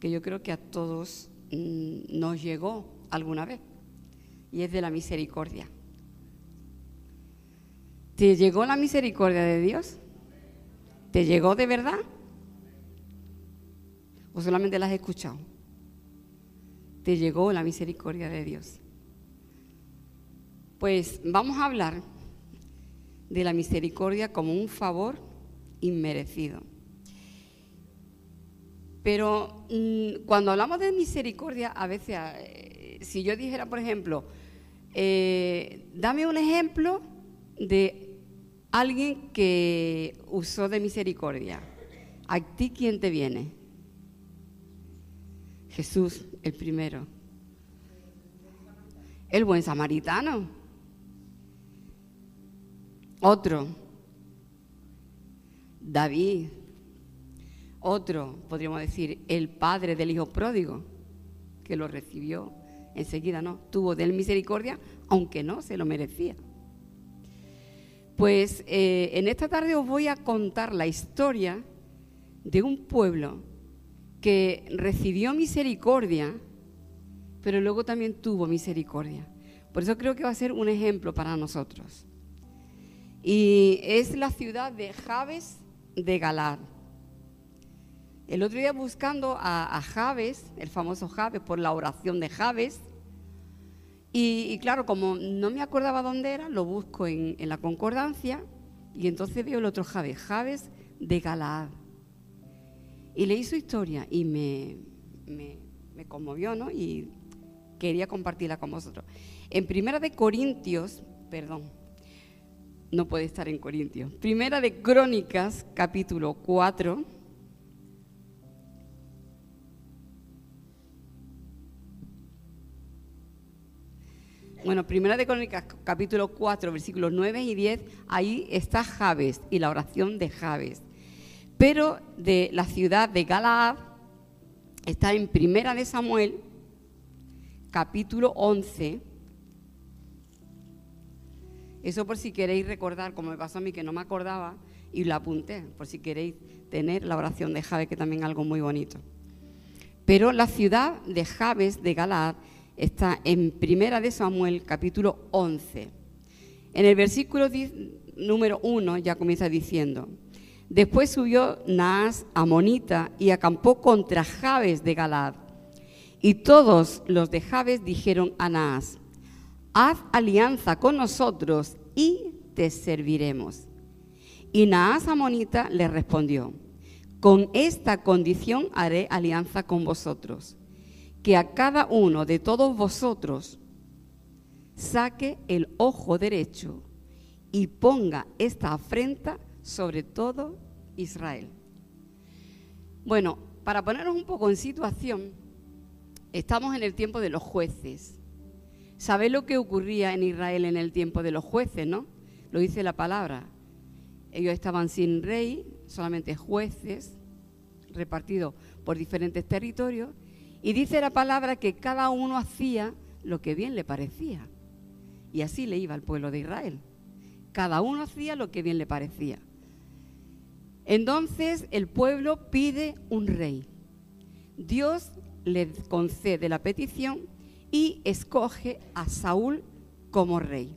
que yo creo que a todos mm, nos llegó alguna vez, y es de la misericordia. ¿Te llegó la misericordia de Dios? ¿Te llegó de verdad? ¿O solamente la has escuchado? Te llegó la misericordia de Dios. Pues vamos a hablar de la misericordia como un favor inmerecido. Pero mm, cuando hablamos de misericordia, a veces, eh, si yo dijera, por ejemplo, eh, dame un ejemplo de alguien que usó de misericordia, ¿a ti quién te viene? Jesús, el primero. El buen samaritano. Otro. David. Otro, podríamos decir, el padre del hijo pródigo, que lo recibió enseguida, ¿no? Tuvo de él misericordia, aunque no se lo merecía. Pues eh, en esta tarde os voy a contar la historia de un pueblo que recibió misericordia, pero luego también tuvo misericordia. Por eso creo que va a ser un ejemplo para nosotros. Y es la ciudad de Javes de Galad. El otro día buscando a, a Javes, el famoso Javes, por la oración de Javes, y, claro, como no me acordaba dónde era, lo busco en, la concordancia y entonces veo el otro Javes, Javes de Galaad. Y leí su historia y me, me, conmovió, ¿no? Y quería compartirla con vosotros. En Primera de Corintios, perdón, no puede estar en Corintios. Primera de Crónicas, capítulo 4 Bueno, Primera de Crónicas, capítulo 4, versículos 9 y 10, ahí está Jabes y la oración de Jabes. Pero de la ciudad de Galaad está en Primera de Samuel, capítulo 11. Eso por si queréis recordar, como me pasó a mí que no me acordaba y lo apunté, por si queréis tener la oración de Jabes, que también es algo muy bonito. Pero la ciudad de Jabes de Galaad está en Primera de Samuel, capítulo 11. En el versículo número 1 ya comienza diciendo, después subió Naas Amonita y acampó contra Jabes de Galad. Y todos los de Jabes dijeron a Naas, haz alianza con nosotros y te serviremos. Y Naas Amonita le respondió, con esta condición haré alianza con vosotros que a cada uno de todos vosotros saque el ojo derecho y ponga esta afrenta sobre todo Israel. Bueno, para ponernos un poco en situación, estamos en el tiempo de los jueces. ¿Sabéis lo que ocurría en Israel en el tiempo de los jueces, no? Lo dice la palabra. Ellos estaban sin rey, solamente jueces, repartidos por diferentes territorios, y dice la palabra que cada uno hacía lo que bien le parecía. Y así le iba al pueblo de Israel. Cada uno hacía lo que bien le parecía. Entonces el pueblo pide un rey. Dios le concede la petición y escoge a Saúl como rey.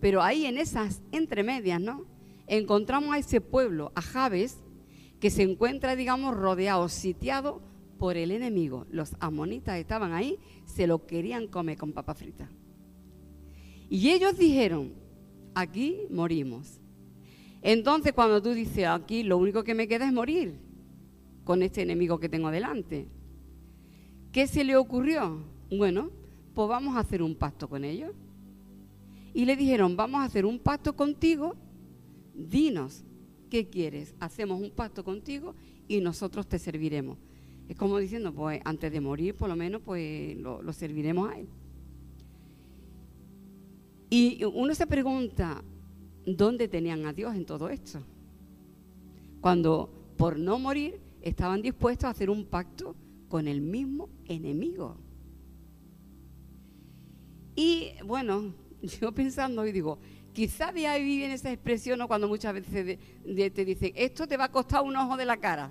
Pero ahí en esas entremedias, ¿no? Encontramos a ese pueblo, a Jabes, que se encuentra, digamos, rodeado, sitiado por el enemigo. Los amonitas estaban ahí, se lo querían comer con papa frita. Y ellos dijeron, aquí morimos. Entonces cuando tú dices, aquí lo único que me queda es morir con este enemigo que tengo delante. ¿Qué se le ocurrió? Bueno, pues vamos a hacer un pacto con ellos. Y le dijeron, vamos a hacer un pacto contigo, dinos, ¿qué quieres? Hacemos un pacto contigo y nosotros te serviremos. Es como diciendo, pues antes de morir, por lo menos, pues lo, serviremos a Él. Y uno se pregunta, ¿dónde tenían a Dios en todo esto? Cuando por no morir estaban dispuestos a hacer un pacto con el mismo enemigo. Y bueno, yo pensando y digo, quizá de ahí viene esa expresión cuando muchas veces te dicen, esto te va a costar un ojo de la cara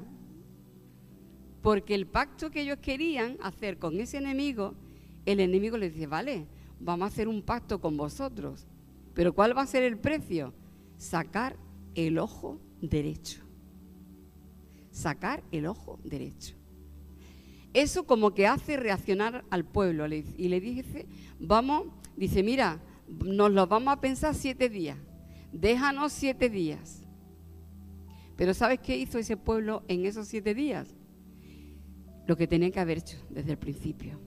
Porque el pacto que ellos querían hacer con ese enemigo, el enemigo les dice, vale, vamos a hacer un pacto con vosotros. Pero ¿cuál va a ser el precio? Sacar el ojo derecho. Sacar el ojo derecho. Eso como que hace reaccionar al pueblo. Y le dice, vamos, dice, mira, nos lo vamos a pensar siete días. Déjanos siete días. Pero ¿sabes qué hizo ese pueblo en esos siete días? Lo que tenía que haber hecho desde el principio.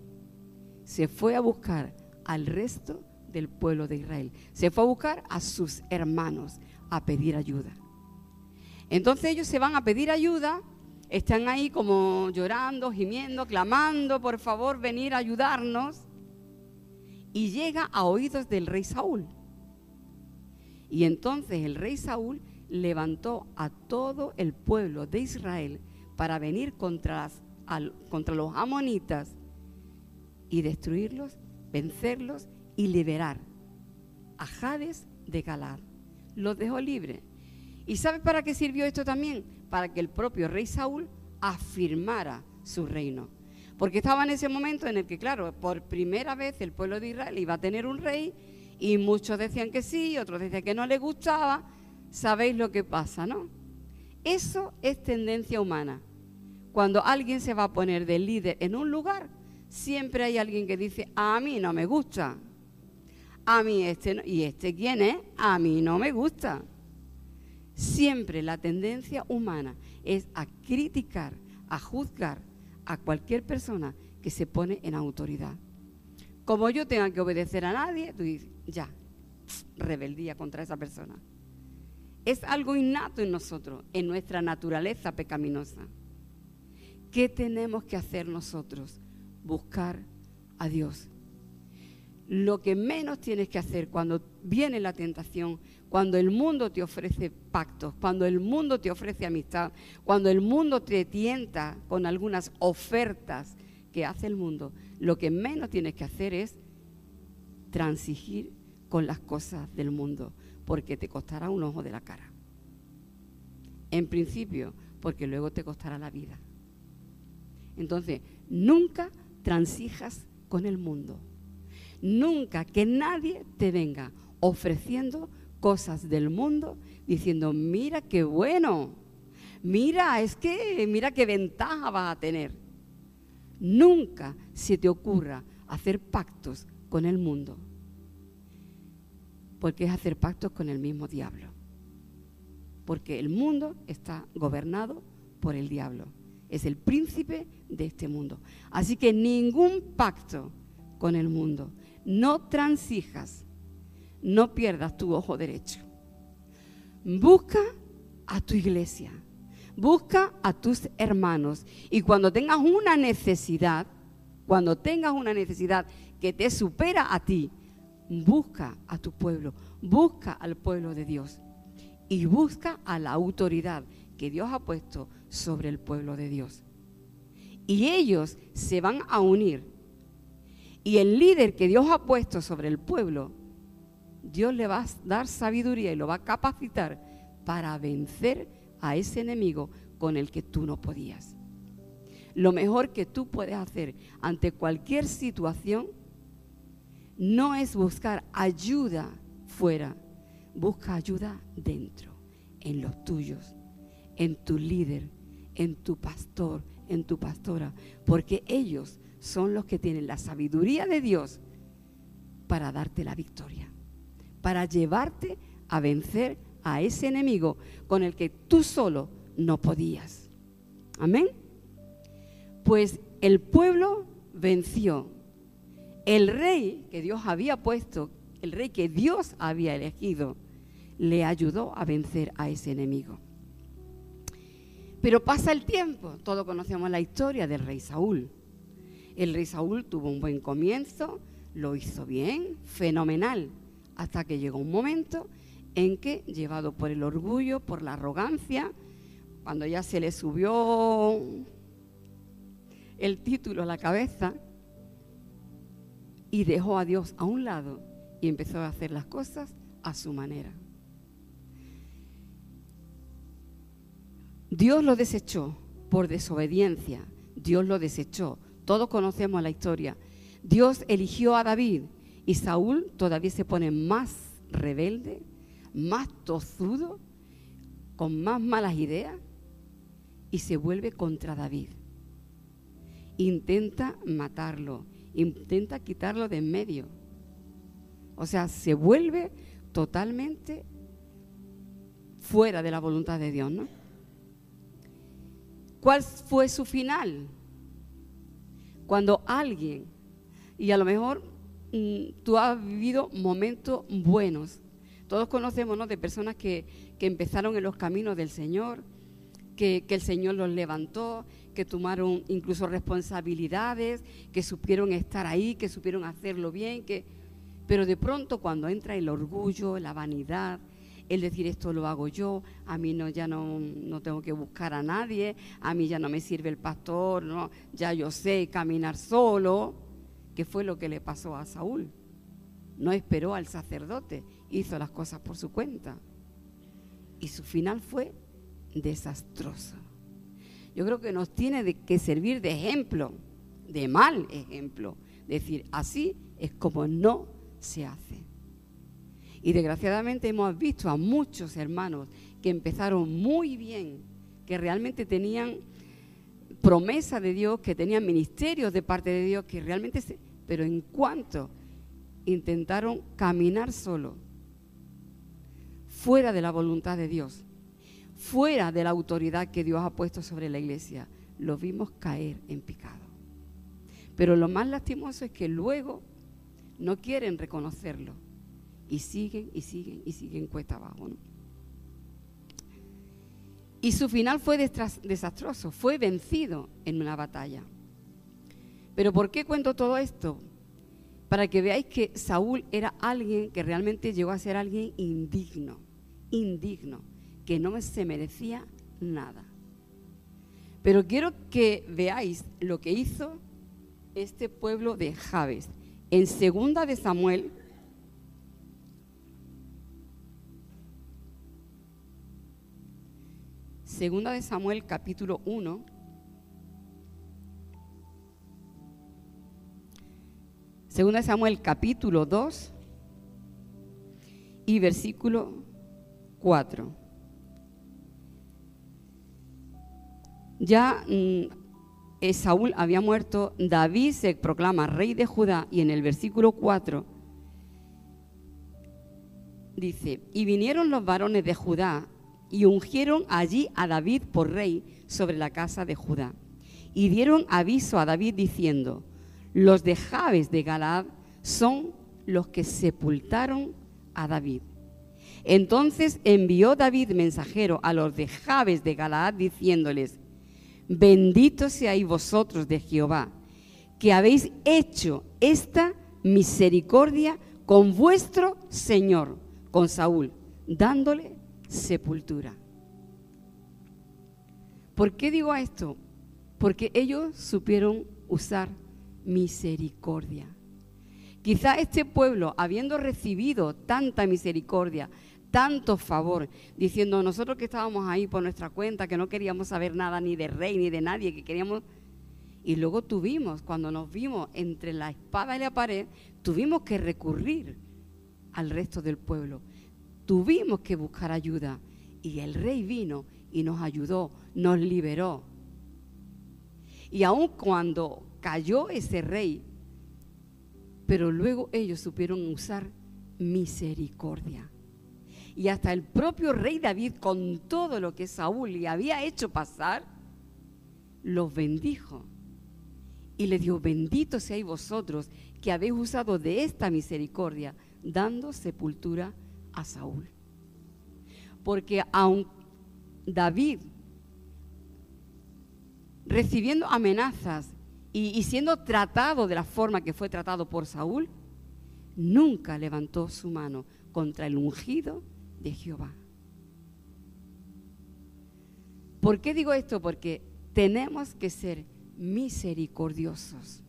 Se fue a buscar al resto del pueblo de Israel. Se fue a buscar a sus hermanos a pedir ayuda. Entonces ellos se van a pedir ayuda, están ahí como llorando, gimiendo, clamando, por favor, venir a ayudarnos. Y llega a oídos del rey Saúl. Y entonces el rey Saúl levantó a todo el pueblo de Israel para venir contra, contra los amonitas y destruirlos, vencerlos y liberar a Jades de Galad. Los dejó libres. ¿Y sabe para qué sirvió esto también? Para que el propio rey Saúl afirmara su reino. Porque estaba en ese momento en el que, claro, por primera vez el pueblo de Israel iba a tener un rey y muchos decían que sí, otros decían que no les gustaba. Sabéis lo que pasa, ¿no? Eso es tendencia humana. Cuando alguien se va a poner de líder en un lugar, siempre hay alguien que dice, a mí no me gusta. A mí este no. ¿Y este quién es? A mí no me gusta. Siempre la tendencia humana es a criticar, a juzgar a cualquier persona que se pone en autoridad. Como yo tenga que obedecer a nadie, tú dices, ya, rebeldía contra esa persona. Es algo innato en nosotros, en nuestra naturaleza pecaminosa. ¿Qué tenemos que hacer nosotros? Buscar a Dios. Lo que menos tienes que hacer cuando viene la tentación, cuando el mundo te ofrece pactos, cuando el mundo te ofrece amistad, cuando el mundo te tienta con algunas ofertas que hace el mundo, lo que menos tienes que hacer es transigir con las cosas del mundo, porque te costará un ojo de la cara. En principio, porque luego te costará la vida. Entonces, nunca transijas con el mundo. Nunca que nadie te venga ofreciendo cosas del mundo diciendo, mira qué bueno, mira, es que, mira qué ventaja vas a tener. Nunca se te ocurra hacer pactos con el mundo porque es hacer pactos con el mismo diablo. Porque el mundo está gobernado por el diablo. Es el príncipe de este mundo. Así que ningún pacto con el mundo. No transijas. No pierdas tu ojo derecho. Busca a tu iglesia. Busca a tus hermanos. Y cuando tengas una necesidad, cuando tengas una necesidad que te supera a ti, busca a tu pueblo, busca al pueblo de Dios y busca a la autoridad que Dios ha puesto sobre el pueblo de Dios. Y ellos se van a unir. Y el líder que Dios ha puesto sobre el pueblo, Dios le va a dar sabiduría y lo va a capacitar para vencer a ese enemigo con el que tú no podías. Lo mejor que tú puedes hacer ante cualquier situación no es buscar ayuda fuera, busca ayuda dentro, en los tuyos, en tu líder, en tu pastor, en tu pastora, porque ellos son los que tienen la sabiduría de Dios para darte la victoria, para llevarte a vencer a ese enemigo con el que tú solo no podías. Amén. Pues el pueblo venció el rey que Dios había puesto, el rey que Dios había elegido, le ayudó a vencer a ese enemigo. Pero pasa el tiempo, todos conocemos la historia del rey Saúl. El rey Saúl tuvo un buen comienzo, lo hizo bien, fenomenal, hasta que llegó un momento en que, llevado por el orgullo, por la arrogancia, cuando ya se le subió el título a la cabeza, y dejó a Dios a un lado y empezó a hacer las cosas a su manera. Dios lo desechó por desobediencia, Dios lo desechó. Todos conocemos la historia. Dios eligió a David y Saúl todavía se pone más rebelde, más tozudo, con más malas ideas y se vuelve contra David. Intenta matarlo, intenta quitarlo de en medio. O sea, se vuelve totalmente fuera de la voluntad de Dios, ¿no? ¿Cuál fue su final? Cuando alguien, y a lo mejor mm, tú has vivido momentos buenos, todos conocemos ¿no? de personas que, que, empezaron en los caminos del Señor, que, que el Señor los levantó, que tomaron incluso responsabilidades, que supieron estar ahí, que supieron hacerlo bien, que pero de pronto cuando entra el orgullo, la vanidad, el decir esto lo hago yo, a mí no, ya no, no, tengo que buscar a nadie, a mí ya no me sirve el pastor, no, ya yo sé caminar solo, que fue lo que le pasó a Saúl. No esperó al sacerdote, hizo las cosas por su cuenta. Y su final fue desastroso. Yo creo que nos tiene que servir de ejemplo, de mal ejemplo. Decir, así es como no se hace. Y desgraciadamente hemos visto a muchos hermanos que empezaron muy bien, que realmente tenían promesa de Dios, que tenían ministerios de parte de Dios, que realmente se, pero en cuanto intentaron caminar solo, fuera de la voluntad de Dios, fuera de la autoridad que Dios ha puesto sobre la iglesia, los vimos caer en picado. Pero lo más lastimoso es que luego no quieren reconocerlo y siguen y siguen y siguen cuesta abajo. Y su final fue desastroso, fue vencido en una batalla. Pero ¿por qué cuento todo esto? Para que veáis que Saúl era alguien que realmente llegó a ser alguien indigno, indigno, que no se merecía nada. Pero quiero que veáis lo que hizo este pueblo de Jabes. En segunda de Samuel Segunda de Samuel capítulo 1. Segunda de Samuel capítulo 2 y versículo 4. Ya mm, Saúl había muerto, David se proclama rey de Judá y en el versículo 4 dice, y vinieron los varones de Judá y ungieron allí a David por rey sobre la casa de Judá. Y dieron aviso a David diciendo, los de Jabes de Galaad son los que sepultaron a David. Entonces envió David mensajero a los de Jabes de Galaad diciéndoles, bendito seáis vosotros de Jehová, que habéis hecho esta misericordia con vuestro Señor, con Saúl, dándole sepultura. ¿Por qué digo esto? Porque ellos supieron usar misericordia. Quizá este pueblo, habiendo recibido tanta misericordia, tanto favor, diciendo nosotros que estábamos ahí por nuestra cuenta, que no queríamos saber nada ni de rey ni de nadie, que queríamos... Y luego tuvimos, cuando nos vimos entre la espada y la pared, tuvimos que recurrir al resto del pueblo tuvimos que buscar ayuda. Y el rey vino y nos ayudó, nos liberó. Y aun cuando cayó ese rey, pero luego ellos supieron usar misericordia. Y hasta el propio rey David, con todo lo que Saúl le había hecho pasar, los bendijo. Y le dijo, bendito seáis vosotros que habéis usado de esta misericordia, dando sepultura a Saúl. Porque aun David, recibiendo amenazas y, siendo tratado de la forma que fue tratado por Saúl, nunca levantó su mano contra el ungido de Jehová. ¿Por qué digo esto? Porque tenemos que ser misericordiosos.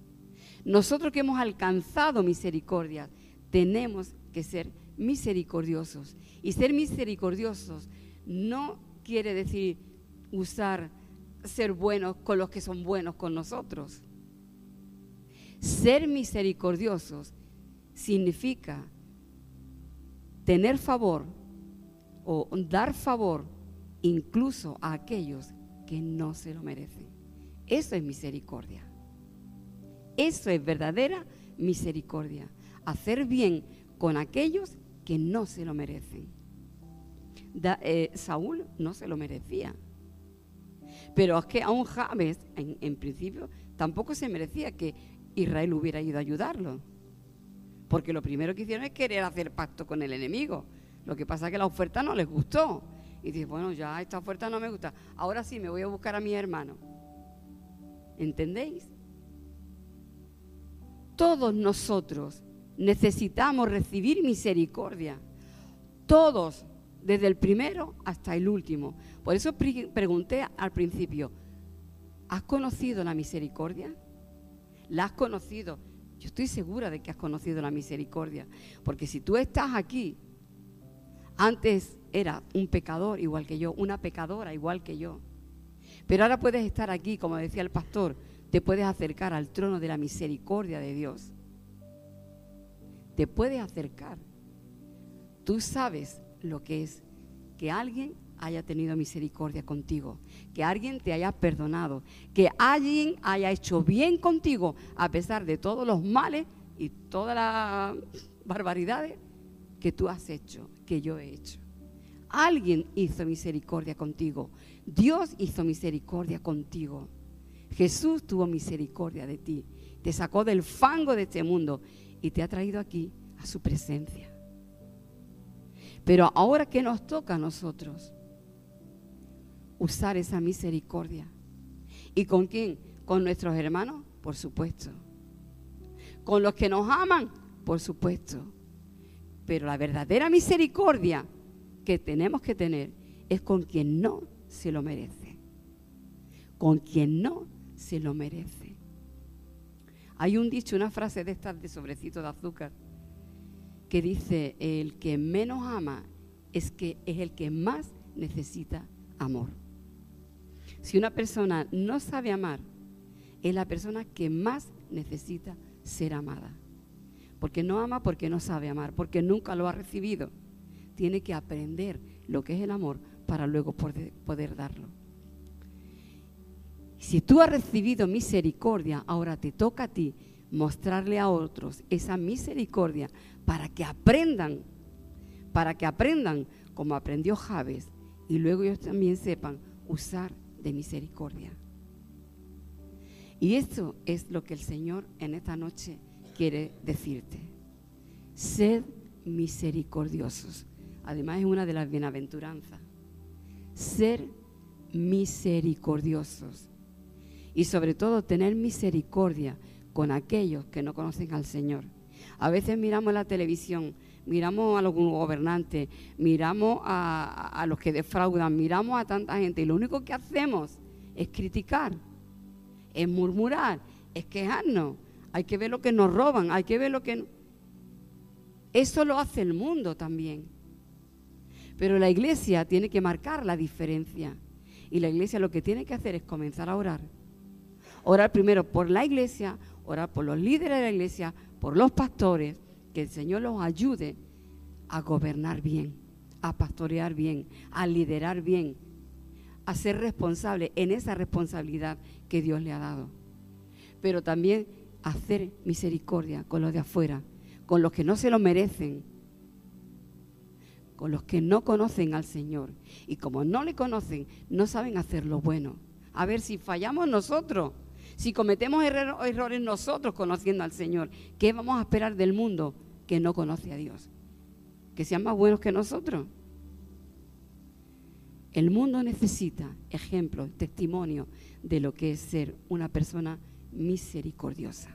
Nosotros que hemos alcanzado misericordia, tenemos que ser misericordiosos. Y ser misericordiosos no quiere decir usar ser buenos con los que son buenos con nosotros. Ser misericordiosos significa tener favor o dar favor incluso a aquellos que no se lo merecen. Eso es misericordia. Eso es verdadera misericordia. Hacer bien con aquellos que no se lo merecen. Eh, Saúl no se lo merecía. Pero es que aún James, en, en principio, tampoco se merecía que Israel hubiera ido a ayudarlo. Porque lo primero que hicieron es querer hacer pacto con el enemigo. Lo que pasa es que la oferta no les gustó. Y dice, bueno, ya esta oferta no me gusta. Ahora sí me voy a buscar a mi hermano. ¿Entendéis? Todos nosotros necesitamos recibir misericordia. Todos, desde el primero hasta el último. Por eso pregunté al principio, ¿has conocido la misericordia? ¿La has conocido? Yo estoy segura de que has conocido la misericordia. Porque si tú estás aquí, antes era un pecador igual que yo, una pecadora igual que yo. Pero ahora puedes estar aquí, como decía el pastor, te puedes acercar al trono de la misericordia de Dios. Te puedes acercar. Tú sabes lo que es que alguien haya tenido misericordia contigo, que alguien te haya perdonado, que alguien haya hecho bien contigo a pesar de todos los males y todas las barbaridades que tú has hecho, que yo he hecho. Alguien hizo misericordia contigo. Dios hizo misericordia contigo. Jesús tuvo misericordia de ti. Te sacó del fango de este mundo y te ha traído aquí a su presencia. Pero ahora que nos toca a nosotros usar esa misericordia. ¿Y con quién? Con nuestros hermanos, por supuesto. Con los que nos aman, por supuesto. Pero la verdadera misericordia que tenemos que tener es con quien no se lo merece. Con quien no se lo merece. Hay un dicho, una frase de estas de sobrecito de azúcar, que dice, el que menos ama es, que, es el que más necesita amor. Si una persona no sabe amar, es la persona que más necesita ser amada. Porque no ama porque no sabe amar, porque nunca lo ha recibido tiene que aprender lo que es el amor para luego poder, darlo. Si tú has recibido misericordia, ahora te toca a ti mostrarle a otros esa misericordia para que aprendan, para que aprendan como aprendió Javes y luego ellos también sepan usar de misericordia. Y esto es lo que el Señor en esta noche quiere decirte. Sed misericordiosos Además es una de las bienaventuranzas. Ser misericordiosos. Y sobre todo tener misericordia con aquellos que no conocen al Señor. A veces miramos la televisión, miramos a los gobernantes, miramos a, a, los que defraudan, miramos a tanta gente y lo único que hacemos es criticar, es murmurar, es quejarnos. Hay que ver lo que nos roban, hay que ver lo que... Eso lo hace el mundo también. Pero la iglesia tiene que marcar la diferencia. Y la iglesia lo que tiene que hacer es comenzar a orar. Orar primero por la iglesia, orar por los líderes de la iglesia, por los pastores, que el Señor los ayude a gobernar bien, a pastorear bien, a liderar bien, a ser responsable en esa responsabilidad que Dios le ha dado. Pero también hacer misericordia con los de afuera, con los que no se lo merecen, con los que no conocen al Señor. Y como no le conocen, no saben hacer lo bueno. A ver si fallamos nosotros, si cometemos errores nosotros conociendo al Señor, ¿qué vamos a esperar del mundo que no conoce a Dios? Que sean más buenos que nosotros. El mundo necesita ejemplos, testimonio de lo que es ser una persona misericordiosa.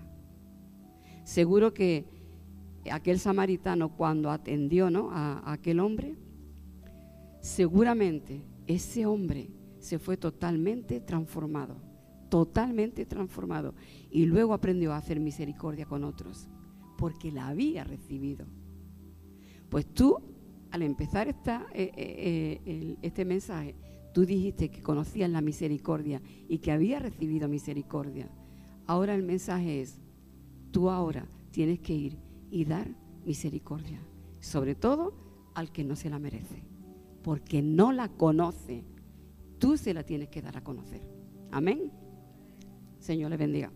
Seguro que aquel samaritano cuando atendió ¿no? a, aquel hombre, seguramente ese hombre se fue totalmente transformado, totalmente transformado. Y luego aprendió a hacer misericordia con otros, porque la había recibido. Pues tú, al empezar esta, eh, eh, eh, este mensaje, tú Tú dijiste que conocías la misericordia y que había recibido misericordia. Ahora el mensaje es, tú ahora tienes que ir y dar misericordia, sobre todo al que no se la merece, porque no la conoce. Tú se la tienes que dar a conocer. Amén. Señor le bendiga.